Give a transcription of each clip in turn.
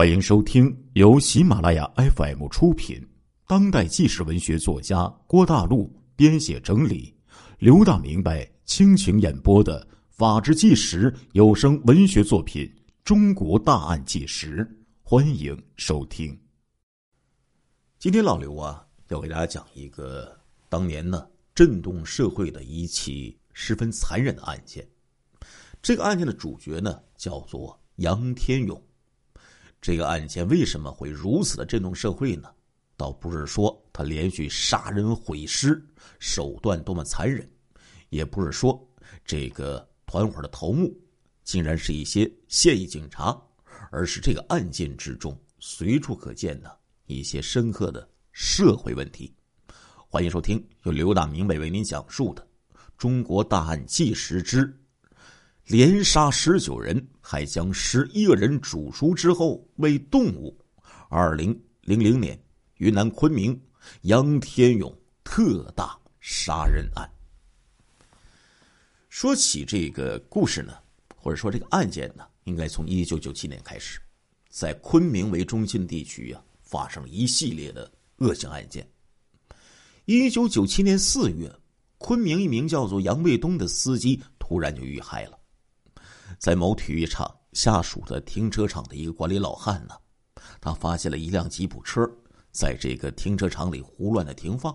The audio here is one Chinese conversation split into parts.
欢迎收听由喜马拉雅 FM 出品、当代纪实文学作家郭大陆编写整理、刘大明白倾情演播的《法制纪实》有声文学作品《中国大案纪实》，欢迎收听。今天老刘啊，要给大家讲一个当年呢震动社会的一起十分残忍的案件。这个案件的主角呢，叫做杨天勇。这个案件为什么会如此的震动社会呢？倒不是说他连续杀人毁尸手段多么残忍，也不是说这个团伙的头目竟然是一些现役警察，而是这个案件之中随处可见的一些深刻的社会问题。欢迎收听由刘大明北为您讲述的《中国大案纪实之》。连杀十九人，还将十一个人煮熟之后喂动物。二零零零年，云南昆明杨天勇特大杀人案。说起这个故事呢，或者说这个案件呢，应该从一九九七年开始，在昆明为中心地区啊，发生了一系列的恶性案件。一九九七年四月，昆明一名叫做杨卫东的司机突然就遇害了。在某体育场下属的停车场的一个管理老汉呢，他发现了一辆吉普车在这个停车场里胡乱的停放，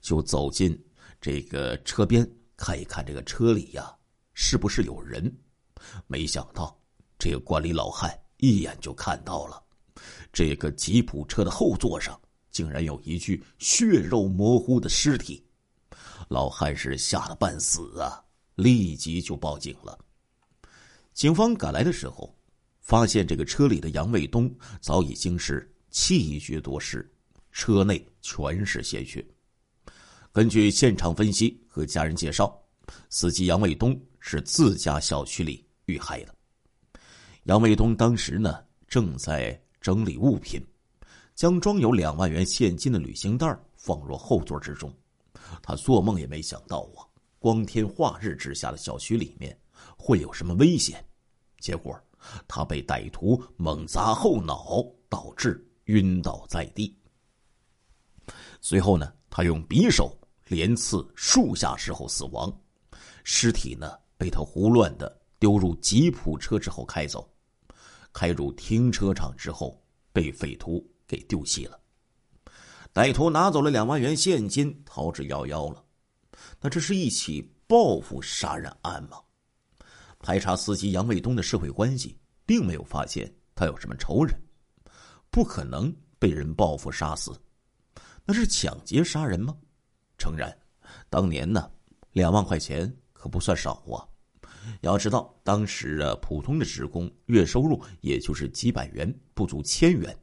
就走进这个车边看一看这个车里呀是不是有人。没想到这个管理老汉一眼就看到了，这个吉普车的后座上竟然有一具血肉模糊的尸体。老汉是吓得半死啊，立即就报警了。警方赶来的时候，发现这个车里的杨卫东早已经是气绝多时，车内全是鲜血。根据现场分析和家人介绍，司机杨卫东是自家小区里遇害的。杨卫东当时呢正在整理物品，将装有两万元现金的旅行袋放入后座之中。他做梦也没想到啊，光天化日之下的小区里面。会有什么危险？结果，他被歹徒猛砸后脑，导致晕倒在地。随后呢，他用匕首连刺数下之后死亡，尸体呢被他胡乱的丢入吉普车之后开走，开入停车场之后被匪徒给丢弃了。歹徒拿走了两万元现金，逃之夭夭了。那这是一起报复杀人案吗？排查司机杨卫东的社会关系，并没有发现他有什么仇人，不可能被人报复杀死。那是抢劫杀人吗？诚然，当年呢，两万块钱可不算少啊。要知道，当时啊，普通的职工月收入也就是几百元，不足千元，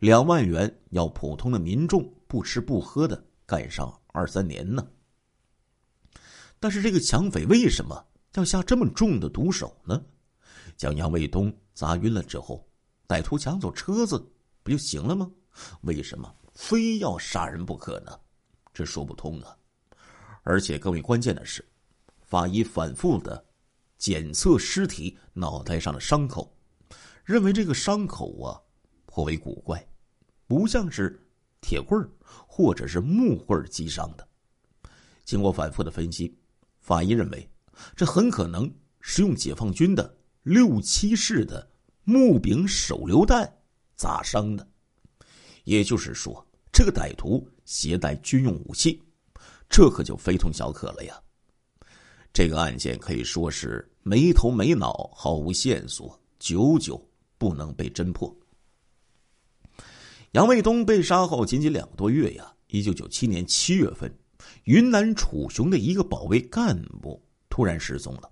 两万元要普通的民众不吃不喝的干上二三年呢。但是这个抢匪为什么？要下这么重的毒手呢？将杨卫东砸晕了之后，歹徒抢走车子不就行了吗？为什么非要杀人不可呢？这说不通啊！而且更为关键的是，法医反复的检测尸体脑袋上的伤口，认为这个伤口啊颇为古怪，不像是铁棍或者是木棍击伤的。经过反复的分析，法医认为。这很可能是用解放军的六七式的木柄手榴弹砸伤的，也就是说，这个歹徒携带军用武器，这可就非同小可了呀。这个案件可以说是没头没脑，毫无线索，久久不能被侦破。杨卫东被杀后仅仅两个多月呀，一九九七年七月份，云南楚雄的一个保卫干部。突然失踪了。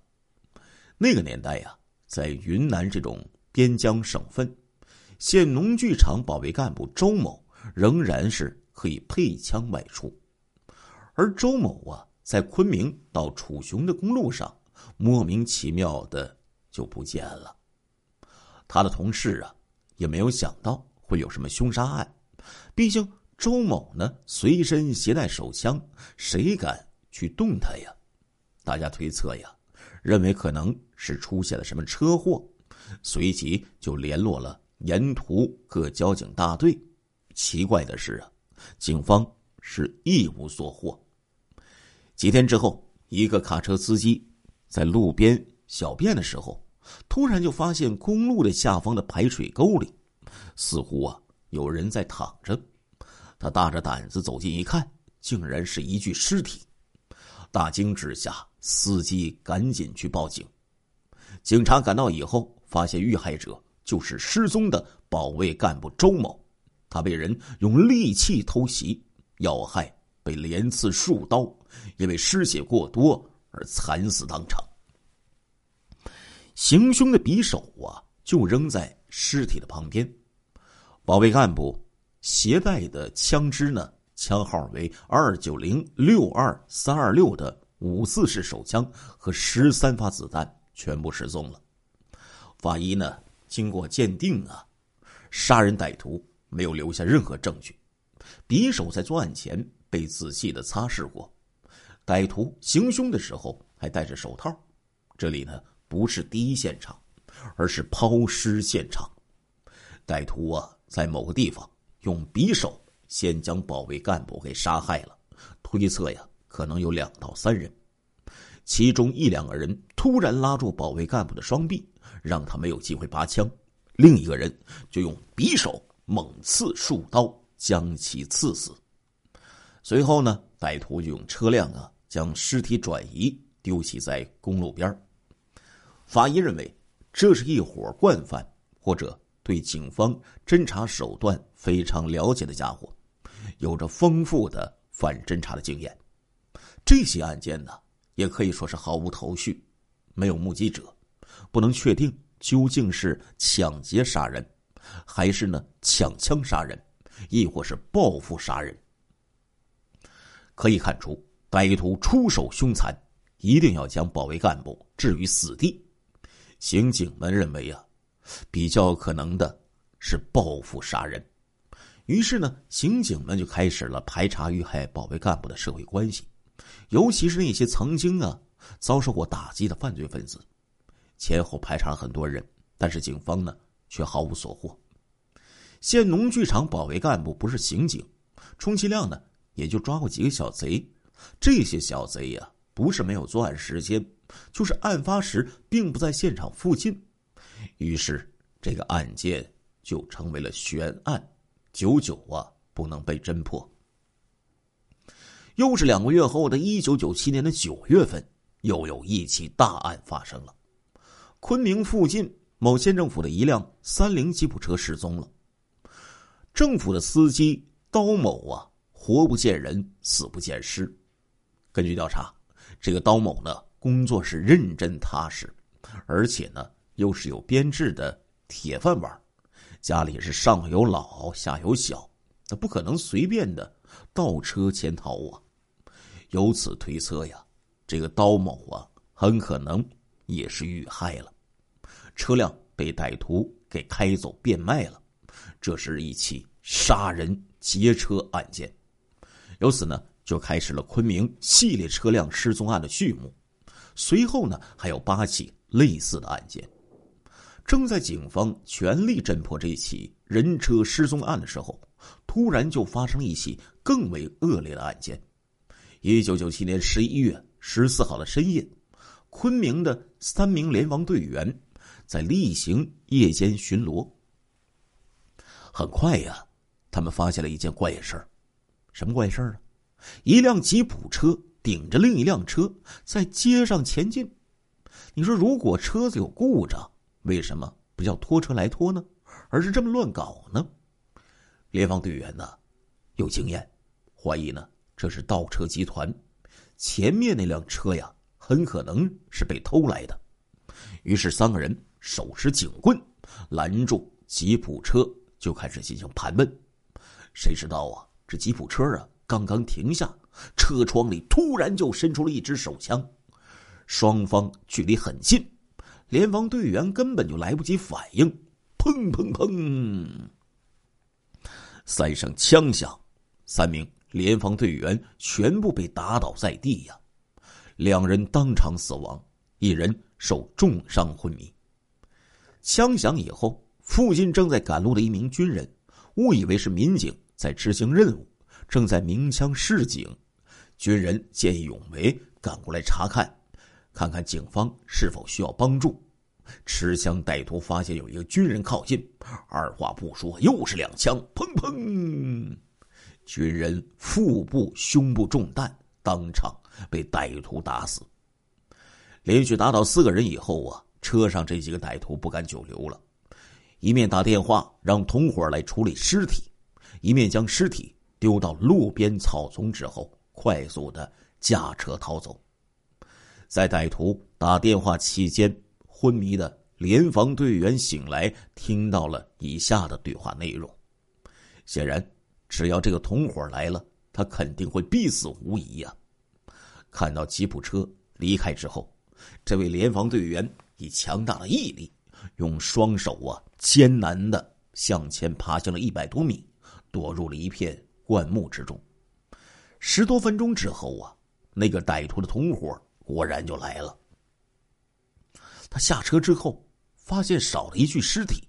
那个年代呀，在云南这种边疆省份，县农具厂保卫干部周某仍然是可以配枪外出，而周某啊，在昆明到楚雄的公路上，莫名其妙的就不见了。他的同事啊，也没有想到会有什么凶杀案，毕竟周某呢随身携带手枪，谁敢去动他呀？大家推测呀，认为可能是出现了什么车祸，随即就联络了沿途各交警大队。奇怪的是啊，警方是一无所获。几天之后，一个卡车司机在路边小便的时候，突然就发现公路的下方的排水沟里，似乎啊有人在躺着。他大着胆子走近一看，竟然是一具尸体。大惊之下，司机赶紧去报警。警察赶到以后，发现遇害者就是失踪的保卫干部周某。他被人用利器偷袭，要害被连刺数刀，因为失血过多而惨死当场。行凶的匕首啊，就扔在尸体的旁边。保卫干部携带的枪支呢，枪号为二九零六二三二六的五四式手枪和十三发子弹全部失踪了。法医呢，经过鉴定啊，杀人歹徒。没有留下任何证据，匕首在作案前被仔细的擦拭过，歹徒行凶的时候还戴着手套。这里呢不是第一现场，而是抛尸现场。歹徒啊在某个地方用匕首先将保卫干部给杀害了，推测呀可能有两到三人，其中一两个人突然拉住保卫干部的双臂，让他没有机会拔枪，另一个人就用匕首。猛刺数刀，将其刺死。随后呢，歹徒就用车辆啊将尸体转移，丢弃在公路边法医认为，这是一伙惯犯，或者对警方侦查手段非常了解的家伙，有着丰富的反侦查的经验。这些案件呢，也可以说是毫无头绪，没有目击者，不能确定究竟是抢劫杀人。还是呢，抢枪杀人，亦或是报复杀人。可以看出，歹徒出手凶残，一定要将保卫干部置于死地。刑警们认为啊，比较可能的是报复杀人。于是呢，刑警们就开始了排查遇害保卫干部的社会关系，尤其是那些曾经啊遭受过打击的犯罪分子。前后排查了很多人，但是警方呢？却毫无所获。县农剧场保卫干部不是刑警，充其量呢也就抓过几个小贼。这些小贼呀，不是没有作案时间，就是案发时并不在现场附近。于是这个案件就成为了悬案，久久啊不能被侦破。又是两个月后的一九九七年的九月份，又有一起大案发生了，昆明附近。某县政府的一辆三菱吉普车失踪了。政府的司机刀某啊，活不见人，死不见尸。根据调查，这个刀某呢，工作是认真踏实，而且呢，又是有编制的铁饭碗，家里是上有老下有小，那不可能随便的倒车潜逃啊。由此推测呀，这个刀某啊，很可能也是遇害了。车辆被歹徒给开走变卖了，这是一起杀人劫车案件。由此呢，就开始了昆明系列车辆失踪案的序幕。随后呢，还有八起类似的案件。正在警方全力侦破这起人车失踪案的时候，突然就发生了一起更为恶劣的案件。一九九七年十一月十四号的深夜，昆明的三名联防队员。在例行夜间巡逻，很快呀，他们发现了一件怪事儿。什么怪事儿啊？一辆吉普车顶着另一辆车在街上前进。你说，如果车子有故障，为什么不叫拖车来拖呢？而是这么乱搞呢？联防队员呢，有经验，怀疑呢这是盗车集团。前面那辆车呀，很可能是被偷来的。于是三个人。手持警棍，拦住吉普车，就开始进行盘问。谁知道啊，这吉普车啊刚刚停下，车窗里突然就伸出了一支手枪。双方距离很近，联防队员根本就来不及反应，砰砰砰，三声枪响，三名联防队员全部被打倒在地呀，两人当场死亡，一人受重伤昏迷。枪响以后，附近正在赶路的一名军人误以为是民警在执行任务，正在鸣枪示警。军人见义勇为，赶过来查看，看看警方是否需要帮助。持枪歹徒发现有一个军人靠近，二话不说，又是两枪，砰砰！军人腹部、胸部中弹，当场被歹徒打死。连续打倒四个人以后啊，车上这几个歹徒不敢久留了，一面打电话让同伙来处理尸体，一面将尸体丢到路边草丛之后，快速的驾车逃走。在歹徒打电话期间，昏迷的联防队员醒来，听到了以下的对话内容。显然，只要这个同伙来了，他肯定会必死无疑呀。看到吉普车离开之后。这位联防队员以强大的毅力，用双手啊艰难的向前爬行了一百多米，躲入了一片灌木之中。十多分钟之后啊，那个歹徒的同伙果然就来了。他下车之后，发现少了一具尸体，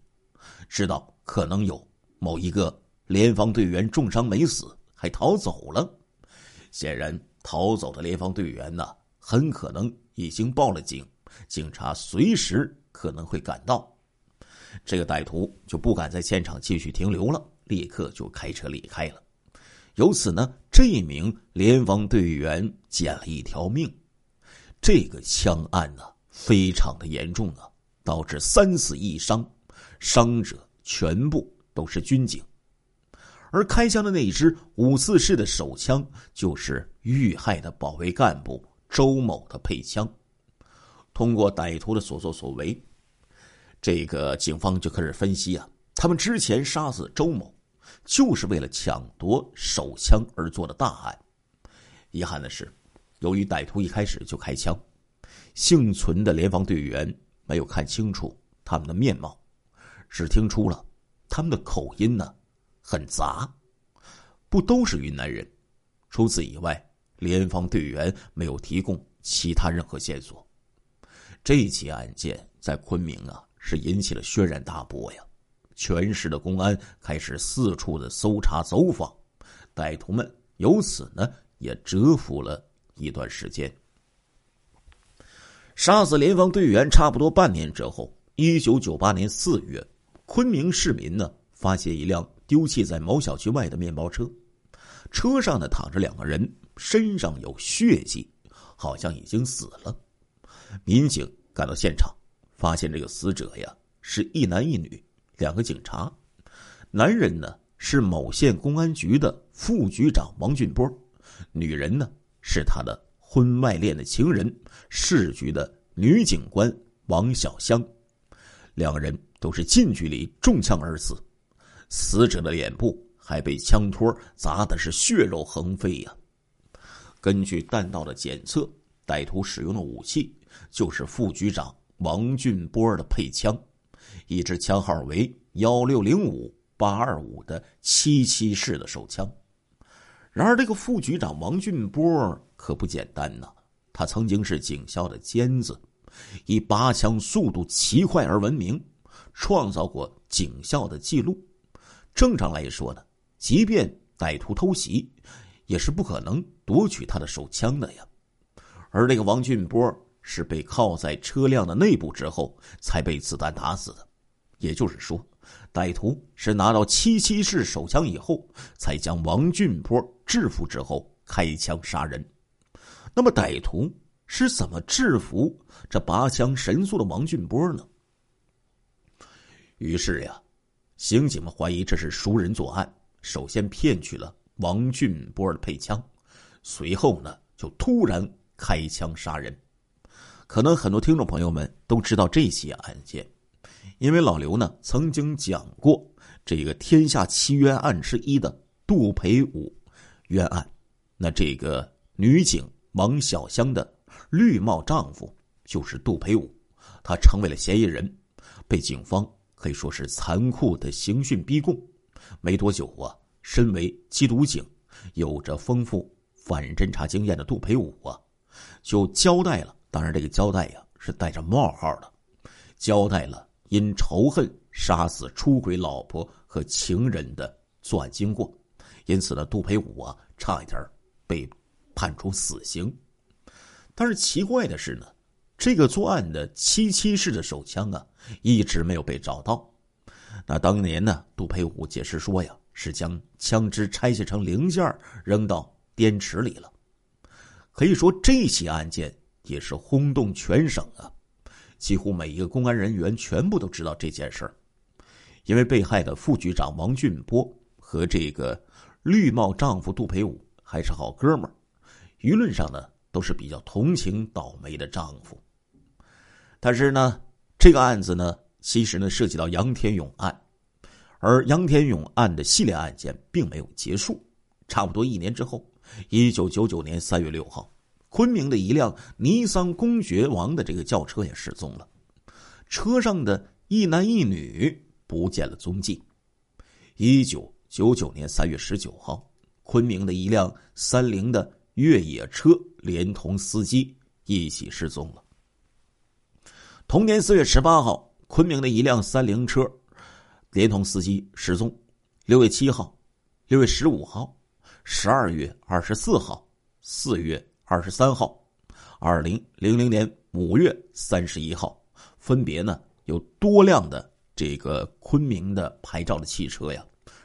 知道可能有某一个联防队员重伤没死，还逃走了。显然，逃走的联防队员呢，很可能。已经报了警，警察随时可能会赶到。这个歹徒就不敢在现场继续停留了，立刻就开车离开了。由此呢，这名联防队员捡了一条命。这个枪案呢，非常的严重啊，导致三死一伤，伤者全部都是军警。而开枪的那一支五四式的手枪，就是遇害的保卫干部。周某的配枪，通过歹徒的所作所为，这个警方就开始分析啊，他们之前杀死周某，就是为了抢夺手枪而做的大案。遗憾的是，由于歹徒一开始就开枪，幸存的联防队员没有看清楚他们的面貌，只听出了他们的口音呢很杂，不都是云南人。除此以外。联防队员没有提供其他任何线索，这起案件在昆明啊是引起了轩然大波呀！全市的公安开始四处的搜查走访，歹徒们由此呢也蛰伏了一段时间。杀死联防队员差不多半年之后，一九九八年四月，昆明市民呢发现一辆丢弃在某小区外的面包车，车上呢躺着两个人。身上有血迹，好像已经死了。民警赶到现场，发现这个死者呀是一男一女两个警察。男人呢是某县公安局的副局长王俊波，女人呢是他的婚外恋的情人，市局的女警官王小香。两人都是近距离中枪而死，死者的脸部还被枪托砸的是血肉横飞呀。根据弹道的检测，歹徒使用的武器就是副局长王俊波的配枪，一支枪号为幺六零五八二五的七七式的手枪。然而，这个副局长王俊波可不简单呐，他曾经是警校的尖子，以拔枪速度奇快而闻名，创造过警校的记录。正常来说呢，即便歹徒偷袭。也是不可能夺取他的手枪的呀，而那个王俊波是被铐在车辆的内部之后才被子弹打死的，也就是说，歹徒是拿到七七式手枪以后，才将王俊波制服之后开枪杀人。那么，歹徒是怎么制服这拔枪神速的王俊波呢？于是呀，刑警们怀疑这是熟人作案，首先骗取了。王俊波的配枪，随后呢就突然开枪杀人。可能很多听众朋友们都知道这起案件，因为老刘呢曾经讲过这个天下七冤案之一的杜培武冤案。那这个女警王小香的绿帽丈夫就是杜培武，他成为了嫌疑人，被警方可以说是残酷的刑讯逼供。没多久啊。身为缉毒警，有着丰富反侦查经验的杜培武啊，就交代了。当然，这个交代呀是带着冒号的，交代了因仇恨杀死出轨老婆和情人的作案经过，因此呢，杜培武啊差一点被判处死刑。但是奇怪的是呢，这个作案的七七式的手枪啊，一直没有被找到。那当年呢，杜培武解释说呀，是将枪支拆卸成零件扔到滇池里了。可以说，这起案件也是轰动全省啊，几乎每一个公安人员全部都知道这件事儿。因为被害的副局长王俊波和这个绿帽丈夫杜培武还是好哥们儿，舆论上呢都是比较同情倒霉的丈夫。但是呢，这个案子呢，其实呢涉及到杨天勇案，而杨天勇案的系列案件并没有结束。差不多一年之后，一九九九年三月六号，昆明的一辆尼桑公爵王的这个轿车也失踪了，车上的一男一女。不见了踪迹。一九九九年三月十九号，昆明的一辆三菱的越野车连同司机一起失踪了。同年四月十八号，昆明的一辆三菱车连同司机失踪。六月七号、六月十五号、十二月二十四号、四月二十三号、二零零零年五月三十一号，分别呢有多辆的。这个昆明的牌照的汽车呀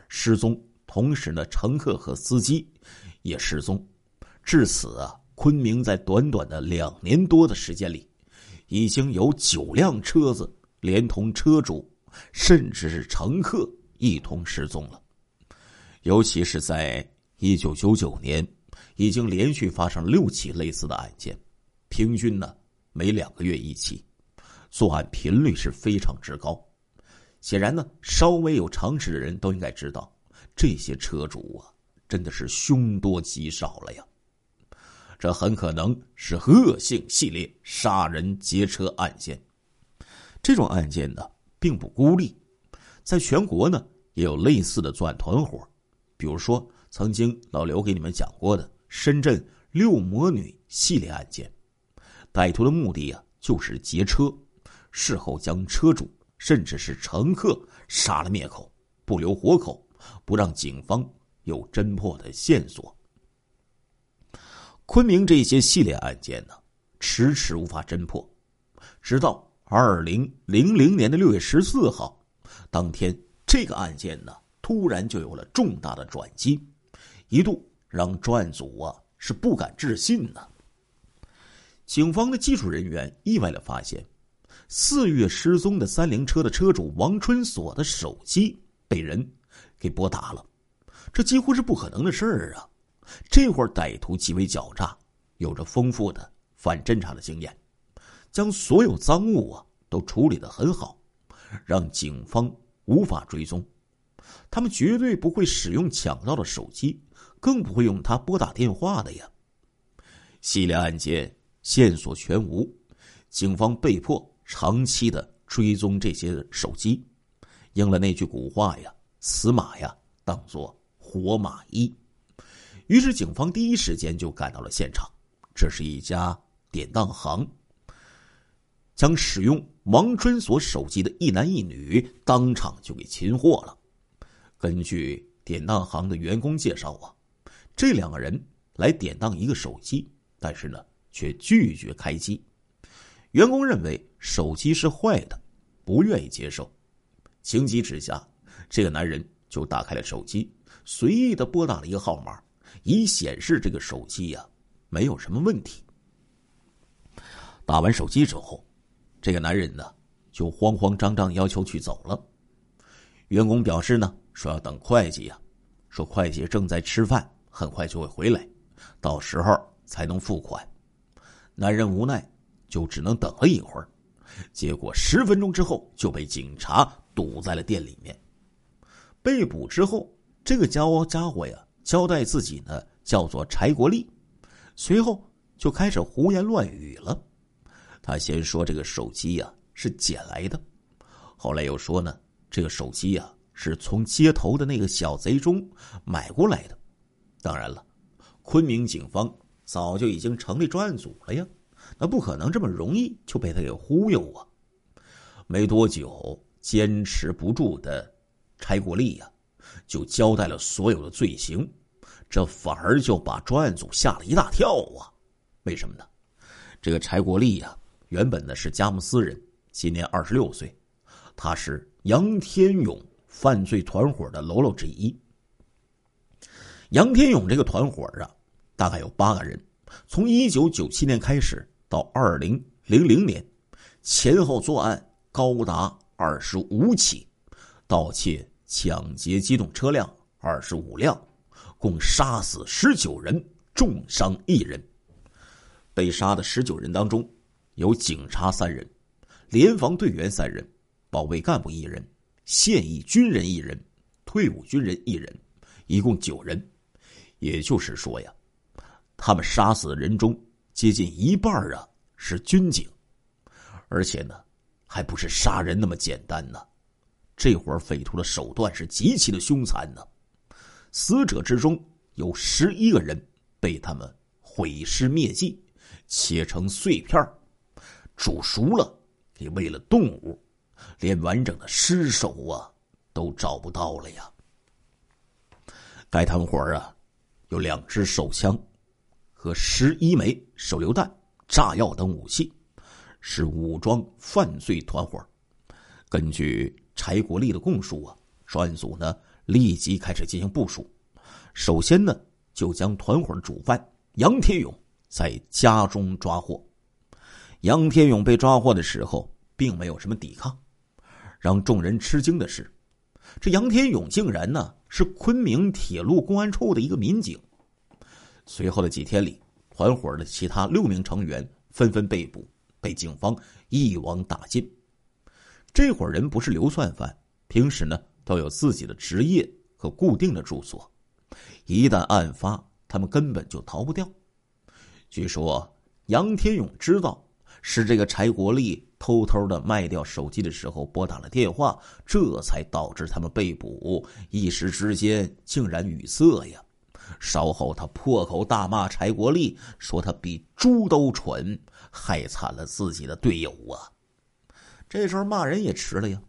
失踪，同时呢，乘客和司机也失踪。至此啊，昆明在短短的两年多的时间里，已经有九辆车子连同车主，甚至是乘客一同失踪了。尤其是在一九九九年，已经连续发生六起类似的案件，平均呢每两个月一起，作案频率是非常之高。显然呢，稍微有常识的人都应该知道，这些车主啊，真的是凶多吉少了呀。这很可能是恶性系列杀人劫车案件。这种案件呢，并不孤立，在全国呢也有类似的作案团伙，比如说曾经老刘给你们讲过的深圳六魔女系列案件，歹徒的目的啊就是劫车，事后将车主。甚至是乘客杀了灭口，不留活口，不让警方有侦破的线索。昆明这些系列案件呢，迟迟无法侦破，直到二零零零年的六月十四号，当天这个案件呢，突然就有了重大的转机，一度让专案组啊是不敢置信呢。警方的技术人员意外的发现。四月失踪的三菱车的车主王春锁的手机被人给拨打了，这几乎是不可能的事儿啊！这会儿歹徒极为狡诈，有着丰富的反侦查的经验，将所有赃物啊都处理的很好，让警方无法追踪。他们绝对不会使用抢到的手机，更不会用它拨打电话的呀！系列案件线索全无，警方被迫。长期的追踪这些手机，应了那句古话呀：“死马呀，当做活马医。”于是警方第一时间就赶到了现场。这是一家典当行，将使用王春锁手机的一男一女当场就给擒获了。根据典当行的员工介绍啊，这两个人来典当一个手机，但是呢，却拒绝开机。员工认为手机是坏的，不愿意接受。情急之下，这个男人就打开了手机，随意的拨打了一个号码，以显示这个手机呀没有什么问题。打完手机之后，这个男人呢就慌慌张张要求去走了。员工表示呢说要等会计呀，说会计正在吃饭，很快就会回来，到时候才能付款。男人无奈。就只能等了一会儿，结果十分钟之后就被警察堵在了店里面。被捕之后，这个家伙家伙呀，交代自己呢叫做柴国立，随后就开始胡言乱语了。他先说这个手机呀是捡来的，后来又说呢这个手机呀是从街头的那个小贼中买过来的。当然了，昆明警方早就已经成立专案组了呀。那不可能这么容易就被他给忽悠啊！没多久，坚持不住的柴国立呀，就交代了所有的罪行，这反而就把专案组吓了一大跳啊！为什么呢？这个柴国立呀，原本呢是佳木斯人，今年二十六岁，他是杨天勇犯罪团伙的喽啰之一。杨天勇这个团伙啊，大概有八个人，从一九九七年开始到二零零零年，前后作案高达二十五起，盗窃、抢劫机动车辆二十五辆，共杀死十九人，重伤一人。被杀的十九人当中，有警察三人，联防队员三人，保卫干部一人，现役军人一人，退伍军人一人，一共九人。也就是说呀，他们杀死的人中，接近一半啊是军警，而且呢，还不是杀人那么简单呢。这伙匪徒的手段是极其的凶残呢。死者之中有十一个人被他们毁尸灭迹，切成碎片煮熟了给喂了动物，连完整的尸首啊都找不到了呀。该团伙啊。有两支手枪，和十一枚手榴弹、炸药等武器，是武装犯罪团伙。根据柴国立的供述啊，专案组呢立即开始进行部署。首先呢，就将团伙主犯杨天勇在家中抓获。杨天勇被抓获的时候，并没有什么抵抗。让众人吃惊的是。这杨天勇竟然呢是昆明铁路公安处的一个民警。随后的几天里，团伙的其他六名成员纷纷被捕，被警方一网打尽。这伙人不是流窜犯，平时呢都有自己的职业和固定的住所，一旦案发，他们根本就逃不掉。据说杨天勇知道。是这个柴国立偷偷的卖掉手机的时候拨打了电话，这才导致他们被捕。一时之间竟然语塞呀！稍后他破口大骂柴国立，说他比猪都蠢，害惨了自己的队友啊！这时候骂人也迟了呀，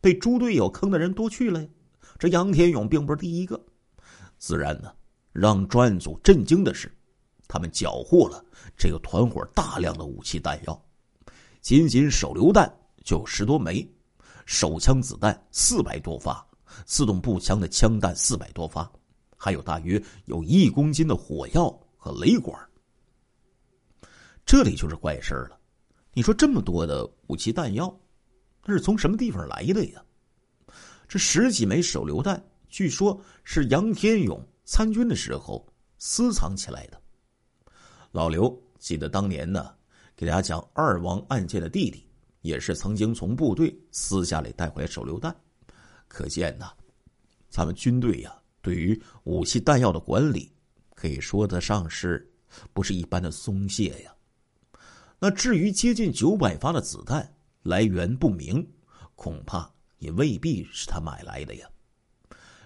被猪队友坑的人多去了呀。这杨天勇并不是第一个，自然呢，让专案组震惊的是。他们缴获了这个团伙大量的武器弹药，仅仅手榴弹就有十多枚，手枪子弹四百多发，自动步枪的枪弹四百多发，还有大约有一公斤的火药和雷管。这里就是怪事了，你说这么多的武器弹药，那是从什么地方来的呀？这十几枚手榴弹，据说是杨天勇参军的时候私藏起来的。老刘记得当年呢，给大家讲二王案件的弟弟，也是曾经从部队私下里带回来手榴弹。可见呢，咱们军队呀，对于武器弹药的管理，可以说得上是不是一般的松懈呀。那至于接近九百发的子弹来源不明，恐怕也未必是他买来的呀。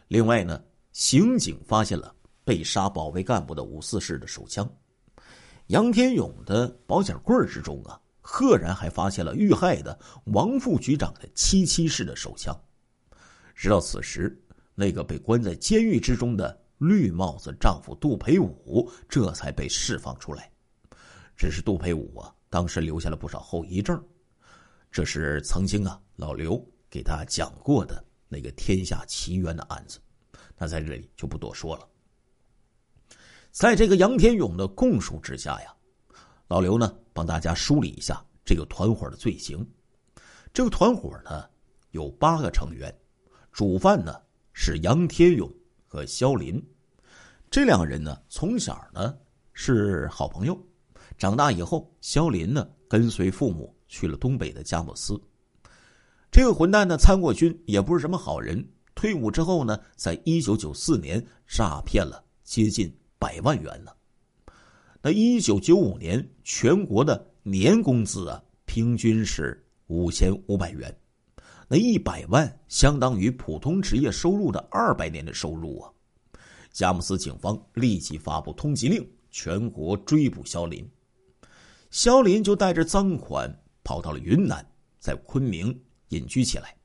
另外呢，刑警发现了被杀保卫干部的五四式的手枪。杨天勇的保险柜之中啊，赫然还发现了遇害的王副局长的七七式的手枪。直到此时，那个被关在监狱之中的绿帽子丈夫杜培武这才被释放出来。只是杜培武啊，当时留下了不少后遗症。这是曾经啊老刘给他讲过的那个天下奇冤的案子，那在这里就不多说了。在这个杨天勇的供述之下呀，老刘呢帮大家梳理一下这个团伙的罪行。这个团伙呢有八个成员，主犯呢是杨天勇和肖林。这两个人呢从小呢是好朋友，长大以后，肖林呢跟随父母去了东北的佳木斯。这个混蛋呢参过军，也不是什么好人。退伍之后呢，在一九九四年诈骗了接近。百万元呢？那一九九五年全国的年工资啊，平均是五千五百元，那一百万相当于普通职业收入的二百年的收入啊！佳木斯警方立即发布通缉令，全国追捕肖林。肖林就带着赃款跑到了云南，在昆明隐居起来。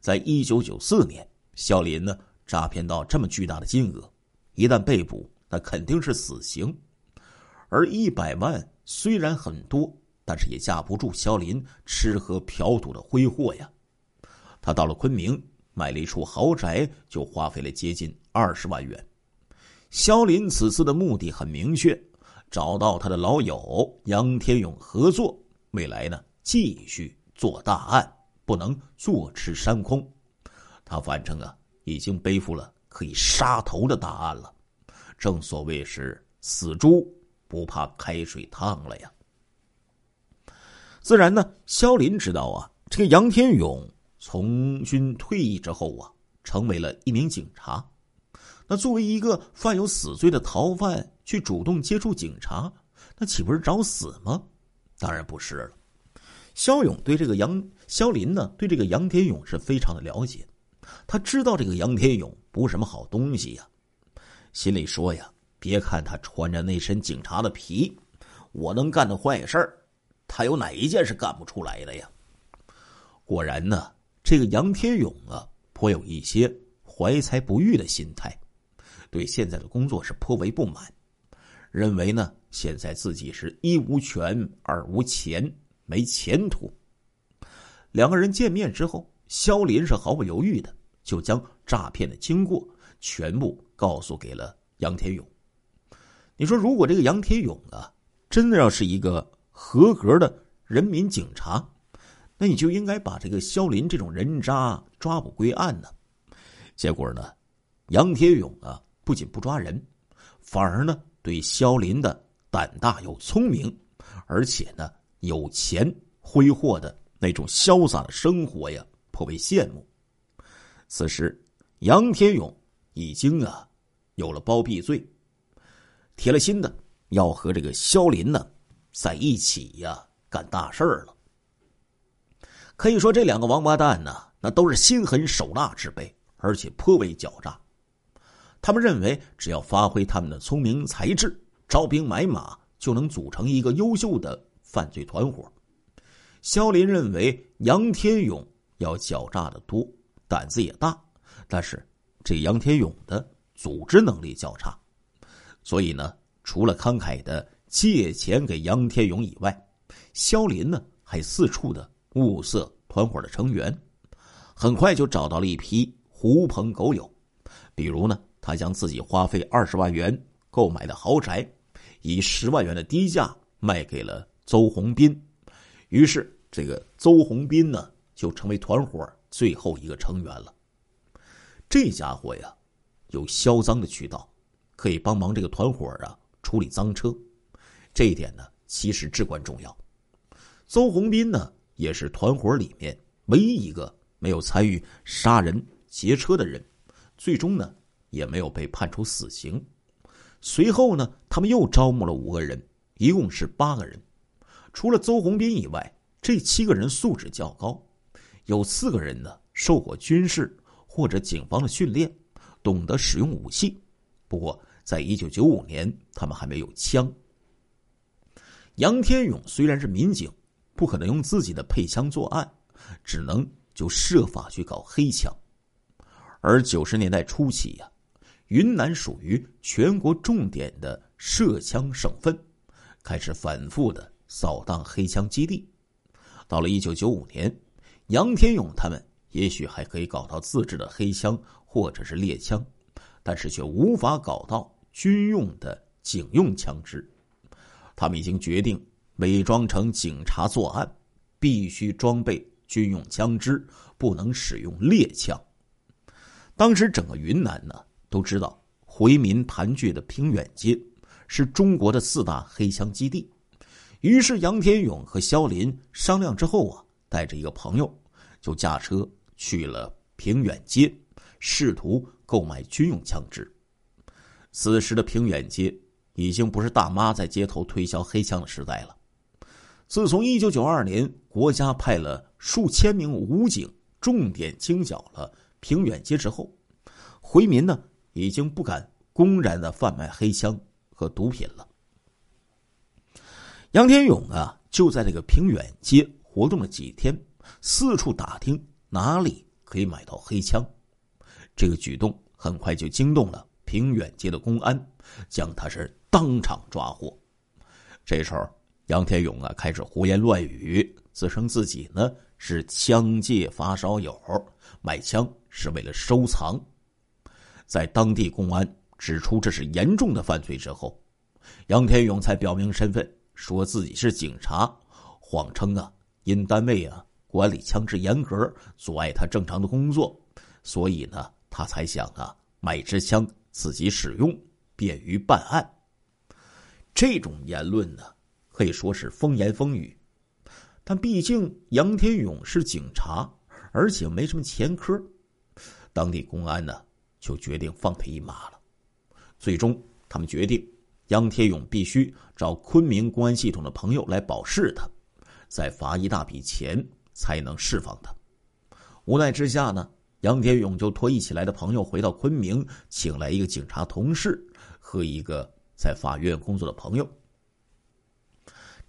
在一九九四年，肖林呢诈骗到这么巨大的金额，一旦被捕，那肯定是死刑。而一百万虽然很多，但是也架不住肖林吃喝嫖赌的挥霍呀。他到了昆明，买了一处豪宅，就花费了接近二十万元。肖林此次的目的很明确，找到他的老友杨天勇合作，未来呢继续做大案，不能坐吃山空。他反正啊已经背负了可以杀头的大案了，正所谓是死猪不怕开水烫了呀。自然呢，肖林知道啊，这个杨天勇从军退役之后啊，成为了一名警察。那作为一个犯有死罪的逃犯，去主动接触警察，那岂不是找死吗？当然不是了。肖勇对这个杨肖林呢，对这个杨天勇是非常的了解。他知道这个杨天勇不是什么好东西呀，心里说呀：“别看他穿着那身警察的皮，我能干的坏事儿，他有哪一件是干不出来的呀？”果然呢，这个杨天勇啊，颇有一些怀才不遇的心态。对现在的工作是颇为不满，认为呢现在自己是一无权二无钱，没前途。两个人见面之后，肖林是毫不犹豫的就将诈骗的经过全部告诉给了杨天勇。你说，如果这个杨天勇啊，真的要是一个合格的人民警察，那你就应该把这个肖林这种人渣抓捕归案呢。结果呢，杨天勇啊。不仅不抓人，反而呢对肖林的胆大又聪明，而且呢有钱挥霍的那种潇洒的生活呀，颇为羡慕。此时，杨天勇已经啊有了包庇罪，铁了心的要和这个肖林呢在一起呀干大事儿了。可以说，这两个王八蛋呢，那都是心狠手辣之辈，而且颇为狡诈。他们认为，只要发挥他们的聪明才智，招兵买马，就能组成一个优秀的犯罪团伙。肖林认为杨天勇要狡诈的多，胆子也大，但是这杨天勇的组织能力较差，所以呢，除了慷慨的借钱给杨天勇以外，肖林呢还四处的物色团伙的成员，很快就找到了一批狐朋狗友，比如呢。他将自己花费二十万元购买的豪宅，以十万元的低价卖给了邹红斌，于是这个邹红斌呢就成为团伙最后一个成员了。这家伙呀，有销赃的渠道，可以帮忙这个团伙啊处理赃车，这一点呢其实至关重要。邹红斌呢也是团伙里面唯一一个没有参与杀人劫车的人，最终呢。也没有被判处死刑。随后呢，他们又招募了五个人，一共是八个人。除了邹红斌以外，这七个人素质较高，有四个人呢受过军事或者警方的训练，懂得使用武器。不过，在一九九五年，他们还没有枪。杨天勇虽然是民警，不可能用自己的配枪作案，只能就设法去搞黑枪。而九十年代初期呀。云南属于全国重点的涉枪省份，开始反复的扫荡黑枪基地。到了一九九五年，杨天勇他们也许还可以搞到自制的黑枪或者是猎枪，但是却无法搞到军用的警用枪支。他们已经决定伪装成警察作案，必须装备军用枪支，不能使用猎枪。当时整个云南呢。都知道回民盘踞的平远街是中国的四大黑枪基地，于是杨天勇和肖林商量之后啊，带着一个朋友就驾车去了平远街，试图购买军用枪支。此时的平远街已经不是大妈在街头推销黑枪的时代了。自从一九九二年国家派了数千名武警重点清剿了平远街之后，回民呢？已经不敢公然的贩卖黑枪和毒品了。杨天勇啊，就在这个平远街活动了几天，四处打听哪里可以买到黑枪。这个举动很快就惊动了平远街的公安，将他是当场抓获。这时候，杨天勇啊开始胡言乱语，自称自己呢是枪界发烧友，买枪是为了收藏。在当地公安指出这是严重的犯罪之后，杨天勇才表明身份，说自己是警察，谎称啊因单位啊管理枪支严格，阻碍他正常的工作，所以呢他才想啊买支枪自己使用，便于办案。这种言论呢，可以说是风言风语，但毕竟杨天勇是警察，而且没什么前科，当地公安呢就决定放他一马了。最终，他们决定杨天勇必须找昆明公安系统的朋友来保释他，再罚一大笔钱才能释放他。无奈之下呢，杨天勇就托一起来的朋友回到昆明，请来一个警察同事和一个。在法院工作的朋友，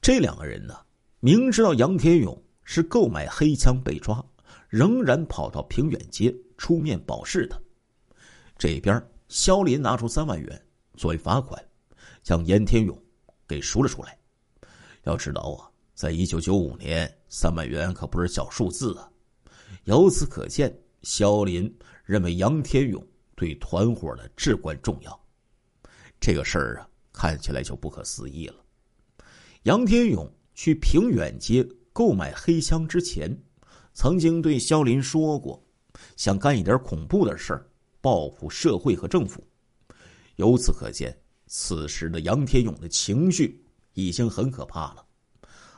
这两个人呢，明知道杨天勇是购买黑枪被抓，仍然跑到平远街出面保释他。这边肖林拿出三万元作为罚款，将严天勇给赎了出来。要知道啊，在一九九五年，三万元可不是小数字啊。由此可见，肖林认为杨天勇对团伙的至关重要。这个事儿啊，看起来就不可思议了。杨天勇去平远街购买黑枪之前，曾经对肖林说过，想干一点恐怖的事儿，报复社会和政府。由此可见，此时的杨天勇的情绪已经很可怕了。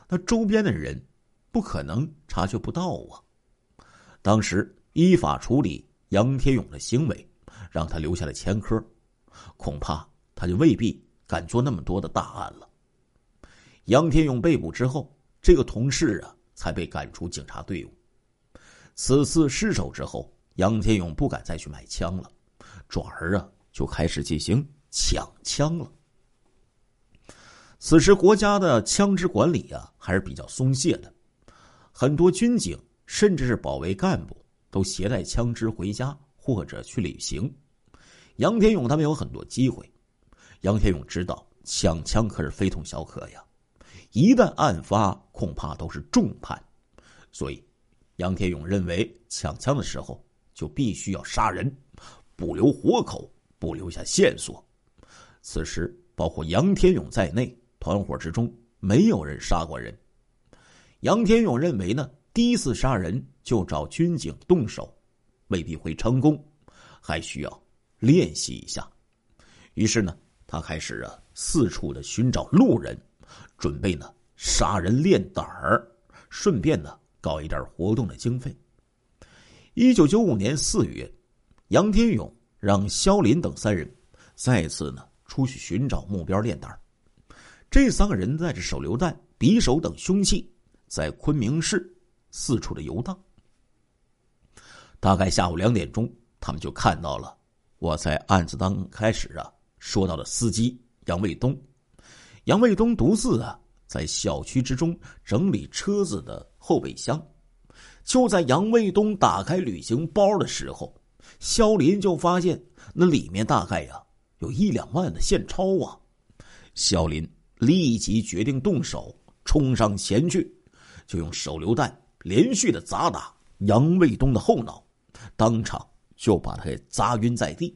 那周边的人不可能察觉不到啊。当时依法处理杨天勇的行为，让他留下了前科，恐怕。他就未必敢做那么多的大案了。杨天勇被捕之后，这个同事啊才被赶出警察队伍。此次失手之后，杨天勇不敢再去买枪了，转而啊就开始进行抢枪了。此时国家的枪支管理啊还是比较松懈的，很多军警甚至是保卫干部都携带枪支回家或者去旅行。杨天勇他们有很多机会。杨天勇知道抢枪可是非同小可呀，一旦案发，恐怕都是重判。所以，杨天勇认为抢枪的时候就必须要杀人，不留活口，不留下线索。此时，包括杨天勇在内，团伙之中没有人杀过人。杨天勇认为呢，第一次杀人就找军警动手，未必会成功，还需要练习一下。于是呢。他开始啊，四处的寻找路人，准备呢杀人练胆儿，顺便呢搞一点活动的经费。一九九五年四月，杨天勇让肖林等三人再次呢出去寻找目标练胆儿。这三个人带着手榴弹、匕首等凶器，在昆明市四处的游荡。大概下午两点钟，他们就看到了我在案子当开始啊。说到了司机杨卫东，杨卫东独自啊在小区之中整理车子的后备箱。就在杨卫东打开旅行包的时候，肖林就发现那里面大概呀有一两万的现钞啊。肖林立即决定动手，冲上前去，就用手榴弹连续的砸打杨卫东的后脑，当场就把他给砸晕在地。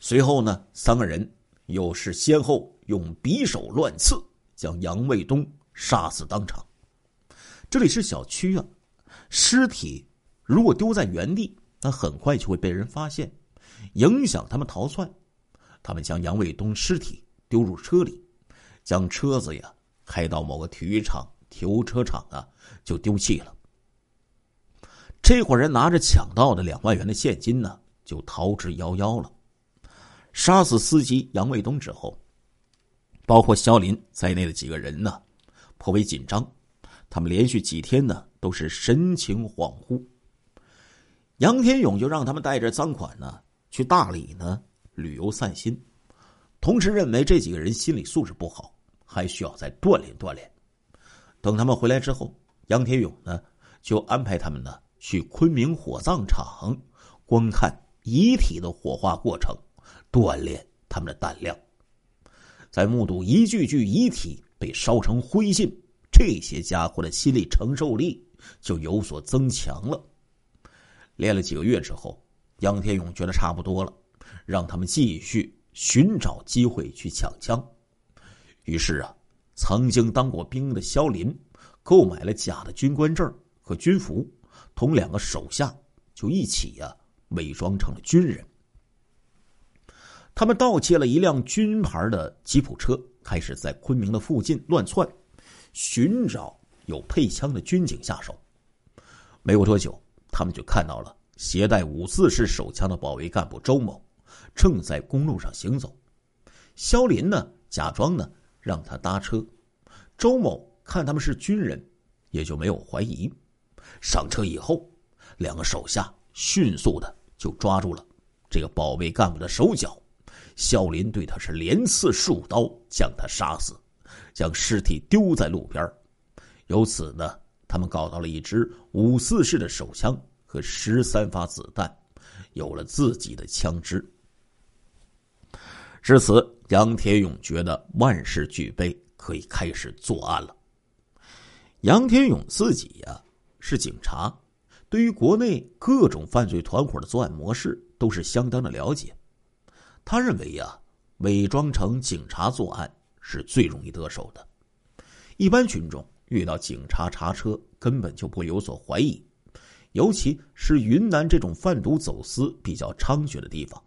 随后呢，三个人又是先后用匕首乱刺，将杨卫东杀死当场。这里是小区啊，尸体如果丢在原地，那很快就会被人发现，影响他们逃窜。他们将杨卫东尸体丢入车里，将车子呀开到某个体育场停车场啊，就丢弃了。这伙人拿着抢到的两万元的现金呢，就逃之夭夭了。杀死司机杨卫东之后，包括肖林在内的几个人呢，颇为紧张。他们连续几天呢都是神情恍惚。杨天勇就让他们带着赃款呢去大理呢旅游散心，同时认为这几个人心理素质不好，还需要再锻炼锻炼。等他们回来之后，杨天勇呢就安排他们呢去昆明火葬场观看遗体的火化过程，锻炼他们的胆量。在目睹一具具遗体被烧成灰烬，这些家伙的心理承受力就有所增强了。练了几个月之后，杨天勇觉得差不多了，让他们继续寻找机会去抢枪。于是啊，曾经当过兵的肖林购买了假的军官证和军服。同两个手下就一起呀，伪装成了军人。他们盗窃了一辆军牌的吉普车，开始在昆明的附近乱窜，寻找有配枪的军警下手。没过多久，他们就看到了携带五四式手枪的保卫干部周某，正在公路上行走。肖林呢，假装呢让他搭车。周某看他们是军人，也就没有怀疑。上车以后，两个手下迅速的就抓住了这个保卫干部的手脚。肖林对他是连刺数刀，将他杀死，将尸体丢在路边。由此呢，他们搞到了一支五四式的手枪和十三发子弹，有了自己的枪支。至此，杨天勇觉得万事俱备，可以开始作案了。杨天勇自己呀。是警察，对于国内各种犯罪团伙的作案模式都是相当的了解。他认为呀，伪装成警察作案是最容易得手的。一般群众遇到警察查车，根本就不会有所怀疑。尤其是云南这种贩毒走私比较猖獗的地方，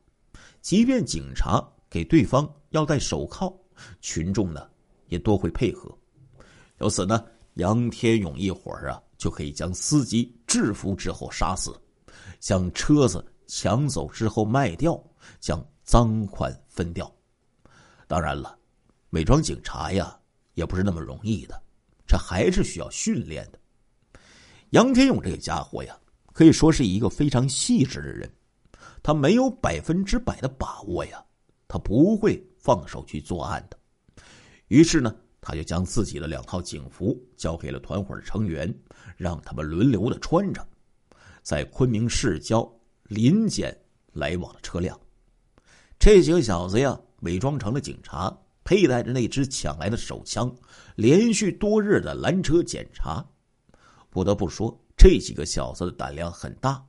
即便警察给对方要戴手铐，群众呢也多会配合。由此呢，杨天勇一伙儿啊。就可以将司机制服之后杀死，将车子抢走之后卖掉，将赃款分掉。当然了，伪装警察呀，也不是那么容易的，这还是需要训练的。杨天勇这个家伙呀，可以说是一个非常细致的人，他没有百分之百的把握呀，他不会放手去作案的。于是呢。他就将自己的两套警服交给了团伙的成员，让他们轮流的穿着，在昆明市郊临检来往的车辆。这几个小子呀，伪装成了警察，佩戴着那支抢来的手枪，连续多日的拦车检查。不得不说，这几个小子的胆量很大。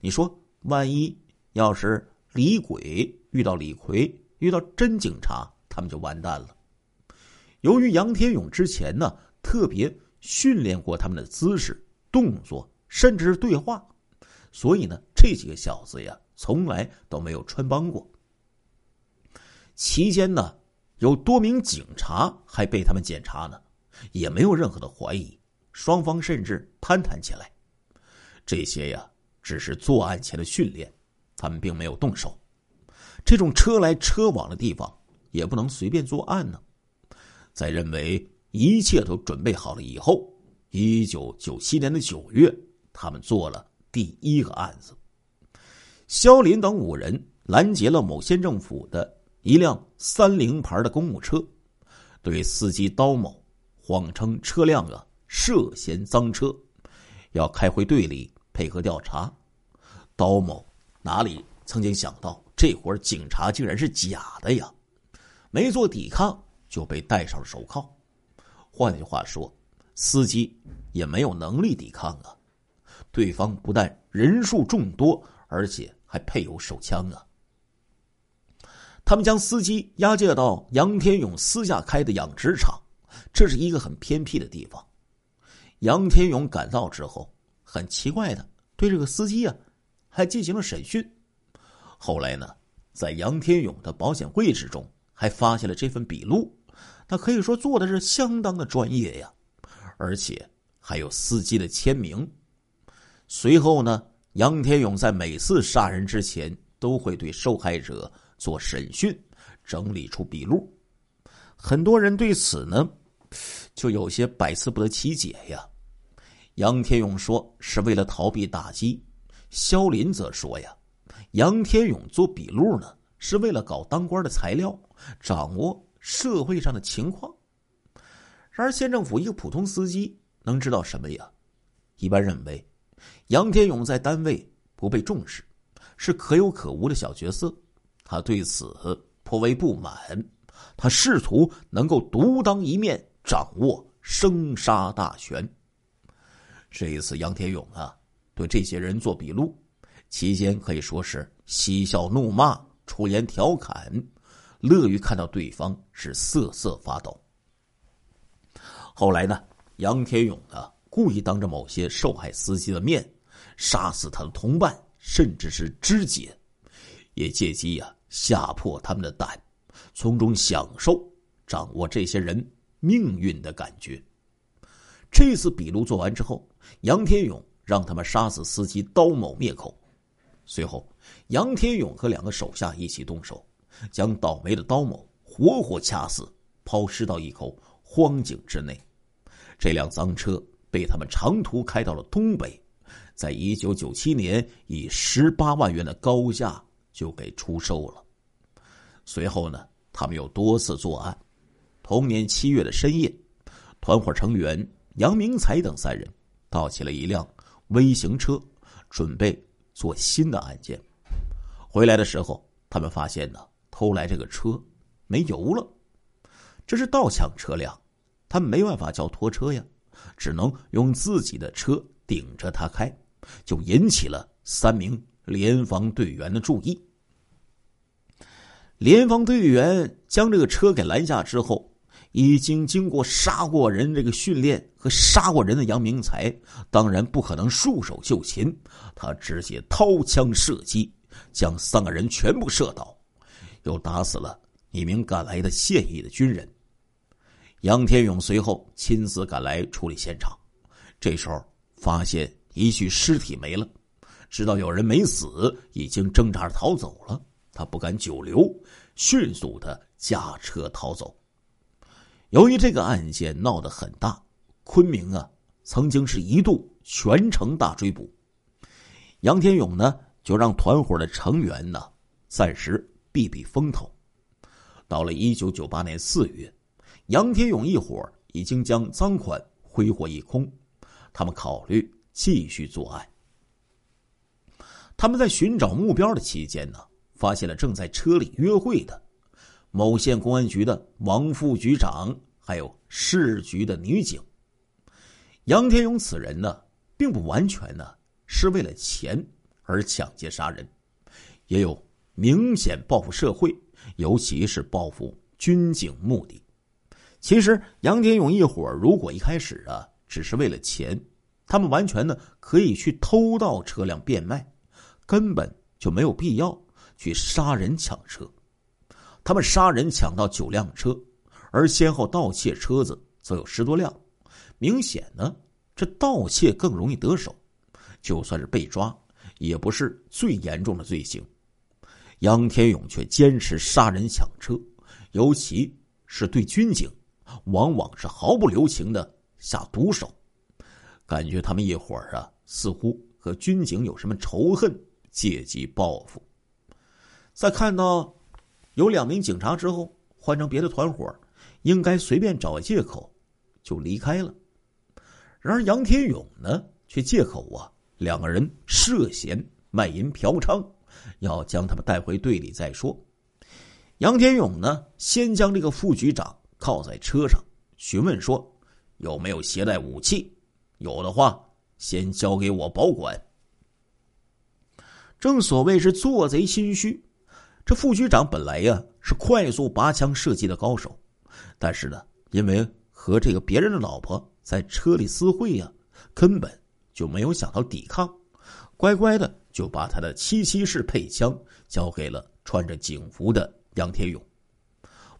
你说，万一要是李鬼遇到李逵，遇到真警察，他们就完蛋了。由于杨天勇之前呢特别训练过他们的姿势、动作，甚至是对话，所以呢这几个小子呀从来都没有穿帮过。期间呢有多名警察还被他们检查呢，也没有任何的怀疑，双方甚至攀谈起来。这些呀只是作案前的训练，他们并没有动手。这种车来车往的地方也不能随便作案呢。在认为一切都准备好了以后，一九九七年的九月，他们做了第一个案子。肖林等五人拦截了某县政府的一辆三菱牌的公务车，对司机刀某谎称车辆啊涉嫌赃车，要开回队里配合调查。刀某哪里曾经想到这伙警察竟然是假的呀？没做抵抗。就被戴上了手铐。换句话说，司机也没有能力抵抗啊！对方不但人数众多，而且还配有手枪啊！他们将司机押解到杨天勇私下开的养殖场，这是一个很偏僻的地方。杨天勇赶到之后，很奇怪的对这个司机啊，还进行了审讯。后来呢，在杨天勇的保险柜之中，还发现了这份笔录。那可以说做的是相当的专业呀，而且还有司机的签名。随后呢，杨天勇在每次杀人之前都会对受害者做审讯，整理出笔录。很多人对此呢，就有些百思不得其解呀。杨天勇说是为了逃避打击，肖林则说呀，杨天勇做笔录呢是为了搞当官的材料，掌握。社会上的情况。然而，县政府一个普通司机能知道什么呀？一般认为，杨天勇在单位不被重视，是可有可无的小角色，他对此颇为不满。他试图能够独当一面，掌握生杀大权。这一次，杨天勇啊，对这些人做笔录，期间可以说是嬉笑怒骂、出言调侃，乐于看到对方是瑟瑟发抖。后来呢，杨天勇呢，故意当着某些受害司机的面，杀死他的同伴，甚至是肢解，也借机呀吓破他们的胆。从中享受掌握这些人命运的感觉。这次笔录做完之后，杨天勇让他们杀死司机刀某灭口。随后，杨天勇和两个手下一起动手，将倒霉的刀某活活掐死，抛尸到一口荒井之内。这辆脏车被他们长途开到了东北，在一九九七年以十八万元的高价就给出售了。随后呢？他们又多次作案。同年七月的深夜，团伙成员杨明才等三人盗起了一辆微型车，准备做新的案件。回来的时候，他们发现呢，偷来这个车没油了。这是盗抢车辆，他们没办法叫拖车呀，只能用自己的车顶着他开，就引起了三名联防队员的注意。联防队员将这个车给拦下之后，已经经过杀过人这个训练和杀过人的杨明才，当然不可能束手就擒，他直接掏枪射击，将三个人全部射倒，又打死了一名赶来的现役的军人。杨天勇随后亲自赶来处理现场，这时候发现一具尸体没了，知道有人没死，已经挣扎着逃走了。他不敢久留，迅速的驾车逃走。由于这个案件闹得很大，昆明啊，曾经是一度全城大追捕。杨天勇呢，就让团伙的成员呢，暂时避避风头。到了一九九八年四月，杨天勇一伙已经将赃款挥霍一空，他们考虑继续作案。他们在寻找目标的期间呢。发现了正在车里约会的某县公安局的王副局长，还有市局的女警。杨天勇此人呢，并不完全呢是为了钱而抢劫杀人，也有明显报复社会，尤其是报复军警目的。其实杨天勇一伙如果一开始啊只是为了钱，他们完全呢可以去偷盗车辆变卖，根本就没有必要。去杀人抢车，他们杀人抢到九辆车，而先后盗窃车子则有十多辆。明显呢，这盗窃更容易得手，就算是被抓，也不是最严重的罪行。杨天勇却坚持杀人抢车，尤其是对军警，往往是毫不留情的下毒手。感觉他们一伙儿啊，似乎和军警有什么仇恨，借机报复。在看到有两名警察之后，换成别的团伙，应该随便找个借口就离开了。然而杨天勇呢，却借口啊两个人涉嫌卖淫嫖娼，要将他们带回队里再说。杨天勇呢，先将这个副局长铐在车上，询问说有没有携带武器，有的话先交给我保管。正所谓是做贼心虚。这副局长本来呀是快速拔枪射击的高手，但是呢，因为和这个别人的老婆在车里私会呀，根本就没有想到抵抗，乖乖的就把他的七七式配枪交给了穿着警服的杨天勇。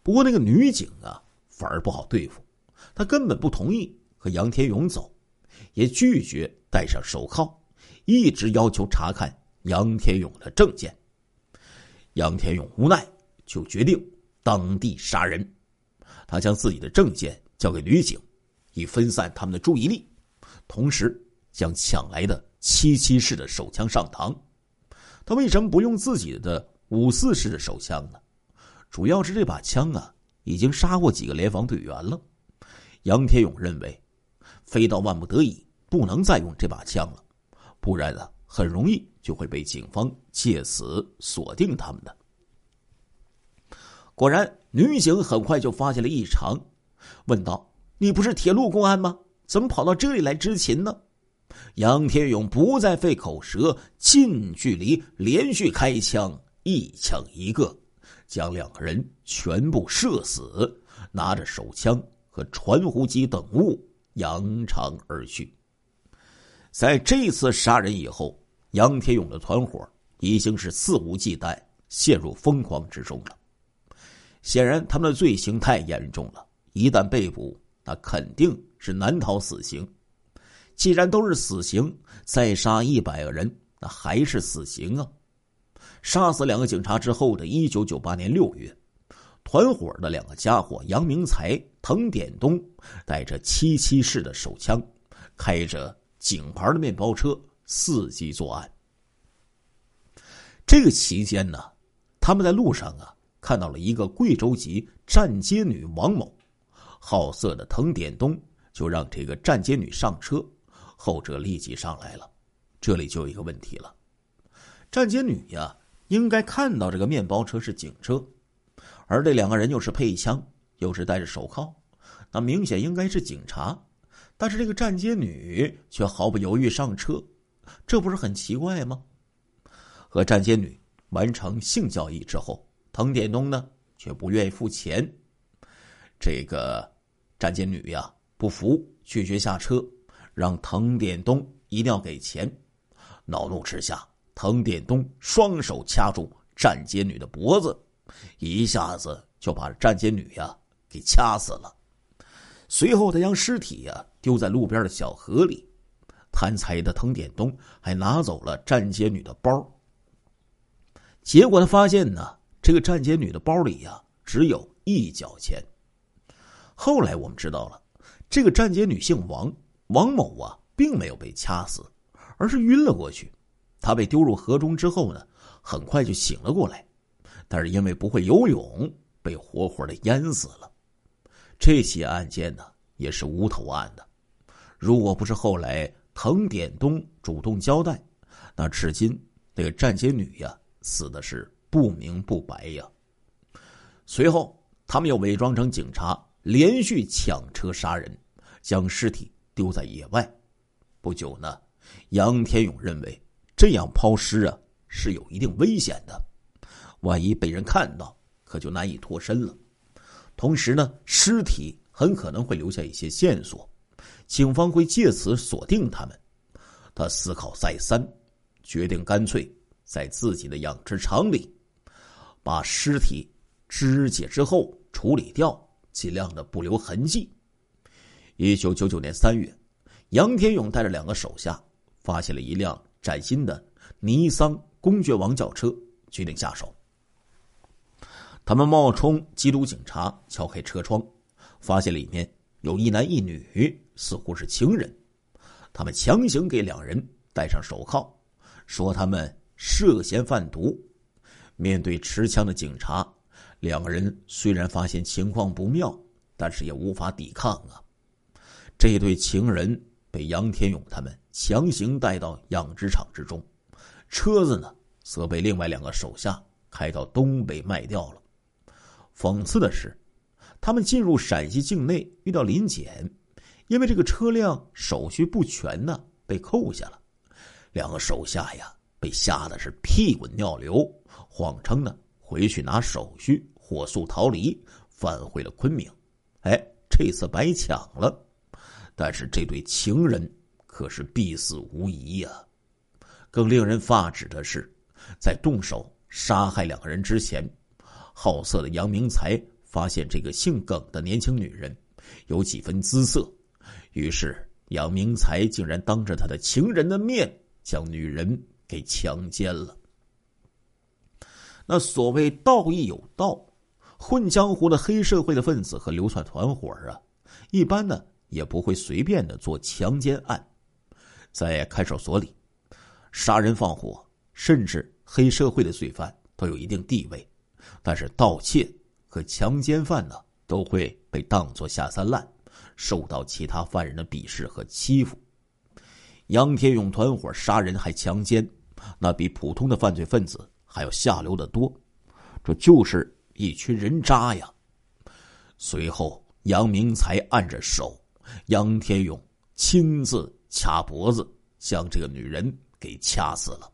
不过那个女警啊反而不好对付，她根本不同意和杨天勇走，也拒绝戴上手铐，一直要求查看杨天勇的证件。杨天勇无奈，就决定当地杀人。他将自己的证件交给女警，以分散他们的注意力，同时将抢来的七七式的手枪上膛。他为什么不用自己的五四式的手枪呢？主要是这把枪啊，已经杀过几个联防队员了。杨天勇认为，非到万不得已，不能再用这把枪了，不然啊，很容易就会被警方借此锁定他们的。果然，女警很快就发现了异常，问道：“你不是铁路公安吗？怎么跑到这里来执勤呢？”杨天勇不再费口舌，近距离连续开枪，一枪一个，将两个人全部射死，拿着手枪和传呼机等物扬长而去。在这次杀人以后，杨天勇的团伙已经是肆无忌惮，陷入疯狂之中了。显然，他们的罪行太严重了，一旦被捕，那肯定是难逃死刑。既然都是死刑，再杀一百个人，那还是死刑啊！杀死两个警察之后的一九九八年六月，团伙的两个家伙杨明才、滕典东带着七七式的手枪，开着警牌的面包车，伺机作案。这个期间呢，他们在路上啊。看到了一个贵州籍站街女王某，好色的滕典东就让这个站街女上车，后者立即上来了。这里就有一个问题了，站街女呀应该看到这个面包车是警车，而这两个人又是配枪，又是戴着手铐，那明显应该是警察，但是这个站街女却毫不犹豫上车，这不是很奇怪吗？和站街女完成性交易之后。滕典东呢，却不愿意付钱。这个站街女呀，不服，拒绝下车，让滕典东一定要给钱。恼怒之下，滕典东双手掐住站街女的脖子，一下子就把站街女呀给掐死了。随后，他将尸体呀丢在路边的小河里。贪财的滕典东还拿走了站街女的包。结果他发现呢。这个站街女的包里呀，只有一角钱。后来我们知道了，这个站街女姓王，王某啊，并没有被掐死，而是晕了过去。她被丢入河中之后呢，很快就醒了过来，但是因为不会游泳，被活活的淹死了。这起案件呢，也是无头案的。如果不是后来滕典东主动交代，那至今那个站街女呀，死的是。不明不白呀！随后，他们又伪装成警察，连续抢车杀人，将尸体丢在野外。不久呢，杨天勇认为这样抛尸啊是有一定危险的，万一被人看到，可就难以脱身了。同时呢，尸体很可能会留下一些线索，警方会借此锁定他们。他思考再三，决定干脆在自己的养殖场里。把尸体肢解之后处理掉，尽量的不留痕迹。一九九九年三月，杨天勇带着两个手下发现了一辆崭新的尼桑公爵王轿车，决定下手。他们冒充缉毒警察，敲开车窗，发现里面有一男一女，似乎是情人。他们强行给两人戴上手铐，说他们涉嫌贩毒。面对持枪的警察，两个人虽然发现情况不妙，但是也无法抵抗啊。这对情人被杨天勇他们强行带到养殖场之中，车子呢则被另外两个手下开到东北卖掉了。讽刺的是，他们进入陕西境内遇到临检，因为这个车辆手续不全呢，被扣下了。两个手下呀，被吓得是屁滚尿流。谎称呢回去拿手续，火速逃离，返回了昆明。哎，这次白抢了，但是这对情人可是必死无疑呀！更令人发指的是，在动手杀害两个人之前，好色的杨明才发现这个姓耿的年轻女人有几分姿色，于是杨明才竟然当着他的情人的面将女人给强奸了。那所谓道义有道，混江湖的黑社会的分子和流窜团伙啊，一般呢也不会随便的做强奸案。在看守所里，杀人放火，甚至黑社会的罪犯都有一定地位，但是盗窃和强奸犯呢，都会被当作下三滥，受到其他犯人的鄙视和欺负。杨天勇团伙杀人还强奸，那比普通的犯罪分子还要下流的多，这就是一群人渣呀！随后，杨明才按着手，杨天勇亲自掐脖子，将这个女人给掐死了。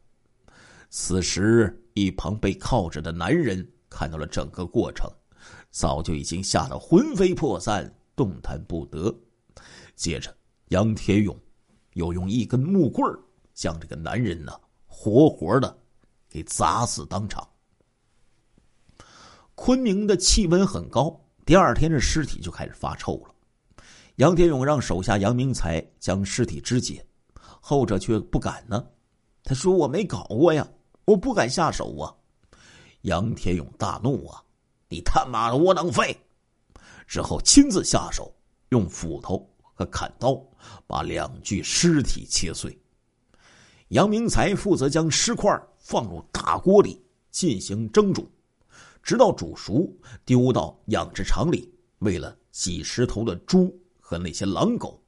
此时，一旁被铐着的男人看到了整个过程，早就已经吓得魂飞魄散，动弹不得。接着，杨天勇又用一根木棍将这个男人呢活活的给砸死当场。昆明的气温很高，第二天这尸体就开始发臭了。杨天勇让手下杨明才将尸体肢解，后者却不敢呢。他说：“我没搞过呀，我不敢下手啊。”杨天勇大怒啊！你他妈的窝囊废！之后亲自下手，用斧头和砍刀把两具尸体切碎。杨明才负责将尸块放入大锅里进行蒸煮，直到煮熟，丢到养殖场里。喂了几十头的猪和那些狼狗，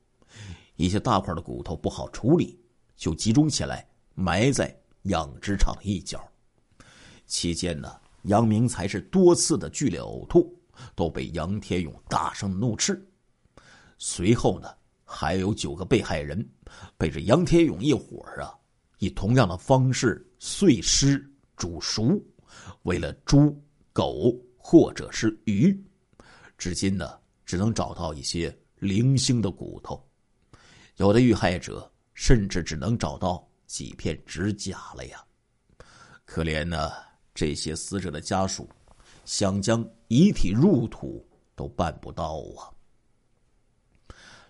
一些大块的骨头不好处理，就集中起来埋在养殖场一角。期间呢，杨明才是多次的剧烈呕吐，都被杨天勇大声怒斥。随后呢，还有九个被害人被这杨天勇一伙啊，以同样的方式碎尸煮熟，为了猪、狗或者是鱼。至今呢，只能找到一些零星的骨头，有的遇害者甚至只能找到几片指甲了呀！可怜呢。这些死者的家属想将遗体入土都办不到啊！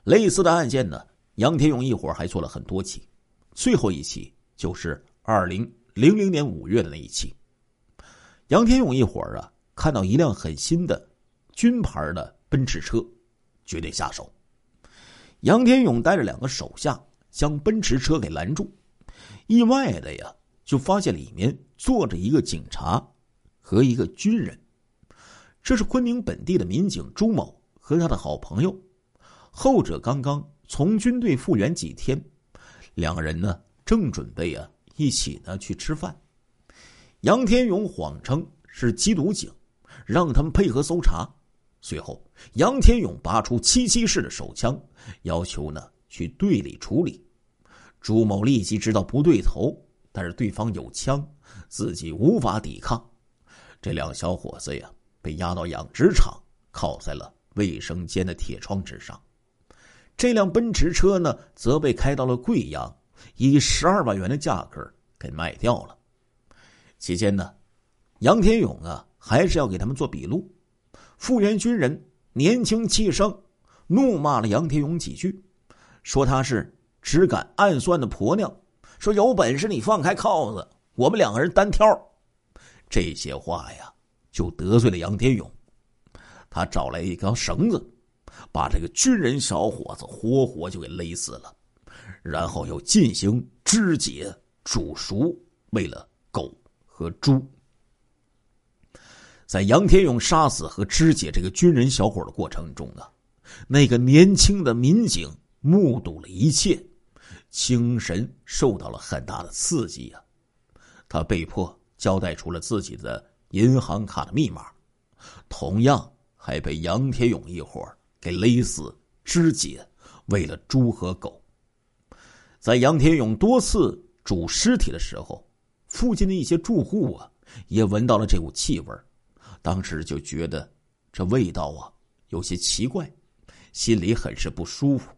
类似的案件呢，杨天勇一伙还做了很多起，最后一起就是二零零零年五月的那一起。杨天勇一伙啊，看到一辆很新的军牌的奔驰车，决定下手。杨天勇带着两个手下将奔驰车给拦住，意外的呀，就发现里面。坐着一个警察和一个军人，这是昆明本地的民警朱某和他的好朋友，后者刚刚从军队复员几天，两个人呢正准备啊一起呢去吃饭。杨天勇谎称是缉毒警，让他们配合搜查。随后，杨天勇拔出七七式的手枪，要求呢去队里处理。朱某立即知道不对头，但是对方有枪。自己无法抵抗，这两小伙子呀，被押到养殖场，靠在了卫生间的铁窗之上。这辆奔驰车呢，则被开到了贵阳，以十二万元的价格给卖掉了。期间呢，杨天勇啊，还是要给他们做笔录。复员军人年轻气盛，怒骂了杨天勇几句，说他是只敢暗算的婆娘，说有本事你放开铐子。我们两个人单挑，这些话呀，就得罪了杨天勇。他找来一条绳子，把这个军人小伙子活活就给勒死了，然后又进行肢解、煮熟，喂了狗和猪。在杨天勇杀死和肢解这个军人小伙的过程中啊，那个年轻的民警目睹了一切，精神受到了很大的刺激呀。他被迫交代出了自己的银行卡的密码，同样还被杨天勇一伙给勒死、肢解，喂了猪和狗。在杨天勇多次煮尸体的时候，附近的一些住户啊也闻到了这股气味当时就觉得这味道啊有些奇怪，心里很是不舒服。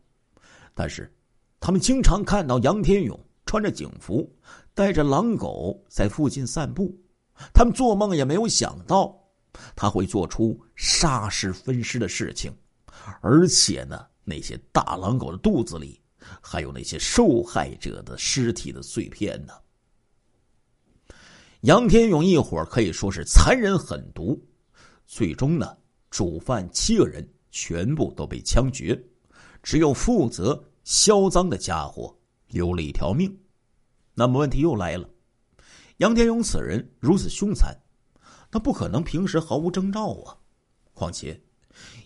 但是，他们经常看到杨天勇穿着警服。带着狼狗在附近散步，他们做梦也没有想到，他会做出杀尸分尸的事情，而且呢，那些大狼狗的肚子里还有那些受害者的尸体的碎片呢。杨天勇一伙可以说是残忍狠毒，最终呢，主犯七个人全部都被枪决，只有负责销赃的家伙留了一条命。那么问题又来了，杨天勇此人如此凶残，那不可能平时毫无征兆啊！况且，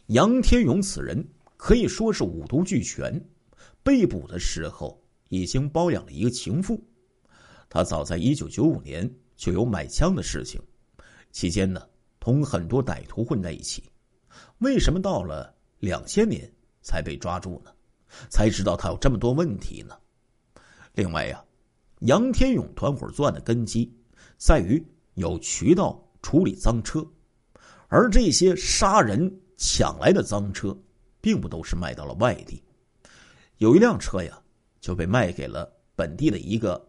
杨天勇此人可以说是五毒俱全，被捕的时候已经包养了一个情妇。他早在一九九五年就有买枪的事情，期间呢，同很多歹徒混在一起。为什么到了两千年才被抓住呢？才知道他有这么多问题呢？另外呀，杨天勇团伙作案的根基在于有渠道处理赃车，而这些杀人抢来的赃车，并不都是卖到了外地。有一辆车呀，就被卖给了本地的一个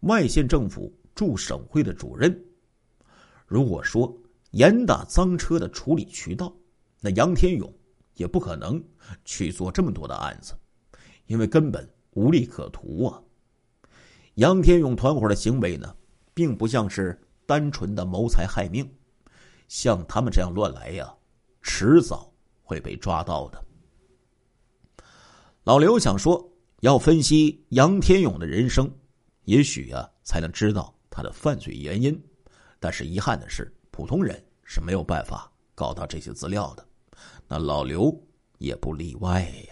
外县政府驻省会的主任。如果说严打赃车的处理渠道，那杨天勇也不可能去做这么多的案子，因为根本无利可图啊。杨天勇团伙的行为呢，并不像是单纯的谋财害命，像他们这样乱来呀，迟早会被抓到的。老刘想说，要分析杨天勇的人生，也许呀，才能知道他的犯罪原因。但是遗憾的是，普通人是没有办法搞到这些资料的。那老刘也不例外呀。